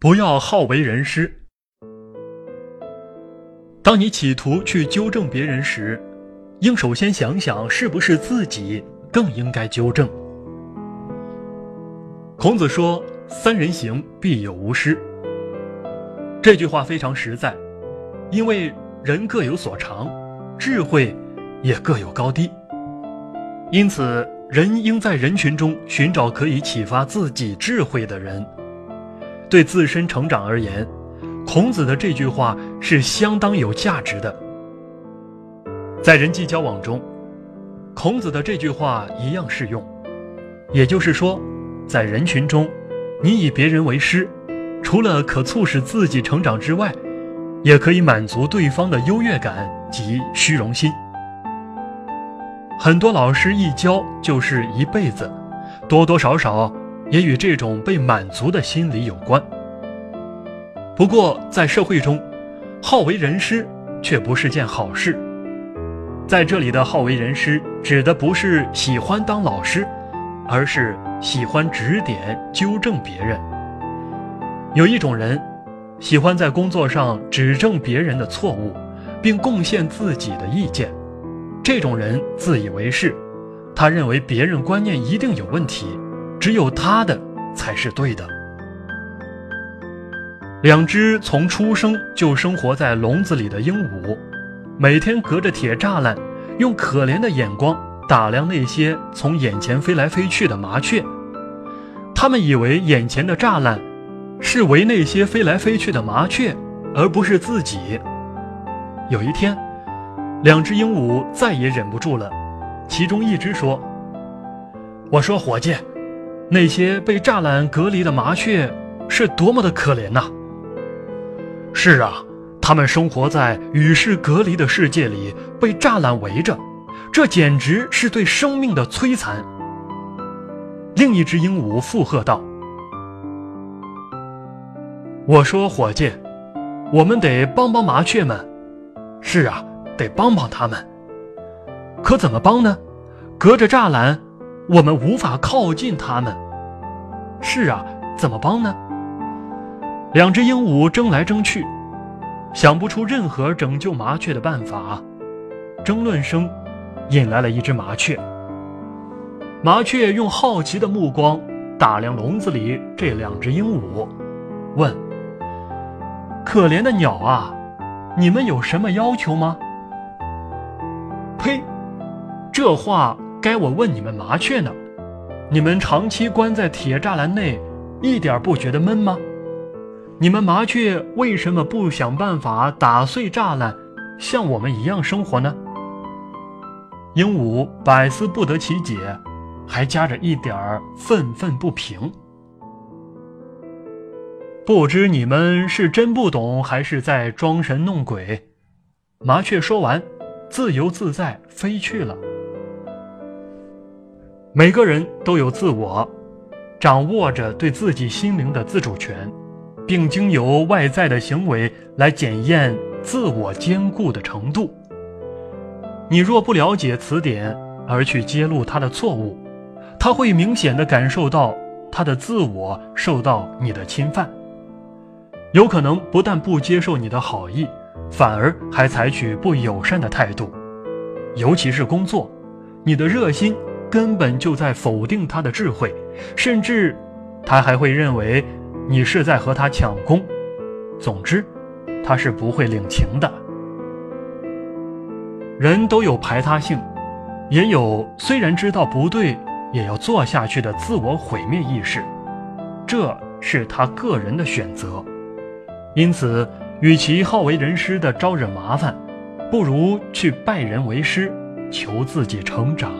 不要好为人师。当你企图去纠正别人时，应首先想想是不是自己更应该纠正。孔子说：“三人行，必有吾师。”这句话非常实在，因为人各有所长，智慧也各有高低，因此人应在人群中寻找可以启发自己智慧的人。对自身成长而言，孔子的这句话是相当有价值的。在人际交往中，孔子的这句话一样适用。也就是说，在人群中，你以别人为师，除了可促使自己成长之外，也可以满足对方的优越感及虚荣心。很多老师一教就是一辈子，多多少少。也与这种被满足的心理有关。不过，在社会中，好为人师却不是件好事。在这里的好为人师，指的不是喜欢当老师，而是喜欢指点、纠正别人。有一种人，喜欢在工作上指正别人的错误，并贡献自己的意见。这种人自以为是，他认为别人观念一定有问题。只有他的才是对的。两只从出生就生活在笼子里的鹦鹉，每天隔着铁栅栏，用可怜的眼光打量那些从眼前飞来飞去的麻雀。他们以为眼前的栅栏是围那些飞来飞去的麻雀，而不是自己。有一天，两只鹦鹉再也忍不住了，其中一只说：“我说，伙计。”那些被栅栏隔离的麻雀是多么的可怜呐！是啊，它们生活在与世隔离的世界里，被栅栏围着，这简直是对生命的摧残。另一只鹦鹉附和道：“我说，伙计，我们得帮帮麻雀们。是啊，得帮帮他们。可怎么帮呢？隔着栅栏。”我们无法靠近他们。是啊，怎么帮呢？两只鹦鹉争来争去，想不出任何拯救麻雀的办法。争论声引来了一只麻雀。麻雀用好奇的目光打量笼子里这两只鹦鹉，问：“可怜的鸟啊，你们有什么要求吗？”呸！这话。该我问你们麻雀呢？你们长期关在铁栅栏内，一点不觉得闷吗？你们麻雀为什么不想办法打碎栅栏，像我们一样生活呢？鹦鹉百思不得其解，还夹着一点儿愤愤不平。不知你们是真不懂，还是在装神弄鬼？麻雀说完，自由自在飞去了。每个人都有自我，掌握着对自己心灵的自主权，并经由外在的行为来检验自我坚固的程度。你若不了解词典而去揭露他的错误，他会明显的感受到他的自我受到你的侵犯，有可能不但不接受你的好意，反而还采取不友善的态度，尤其是工作，你的热心。根本就在否定他的智慧，甚至他还会认为你是在和他抢功。总之，他是不会领情的。人都有排他性，也有虽然知道不对也要做下去的自我毁灭意识，这是他个人的选择。因此，与其好为人师的招惹麻烦，不如去拜人为师，求自己成长。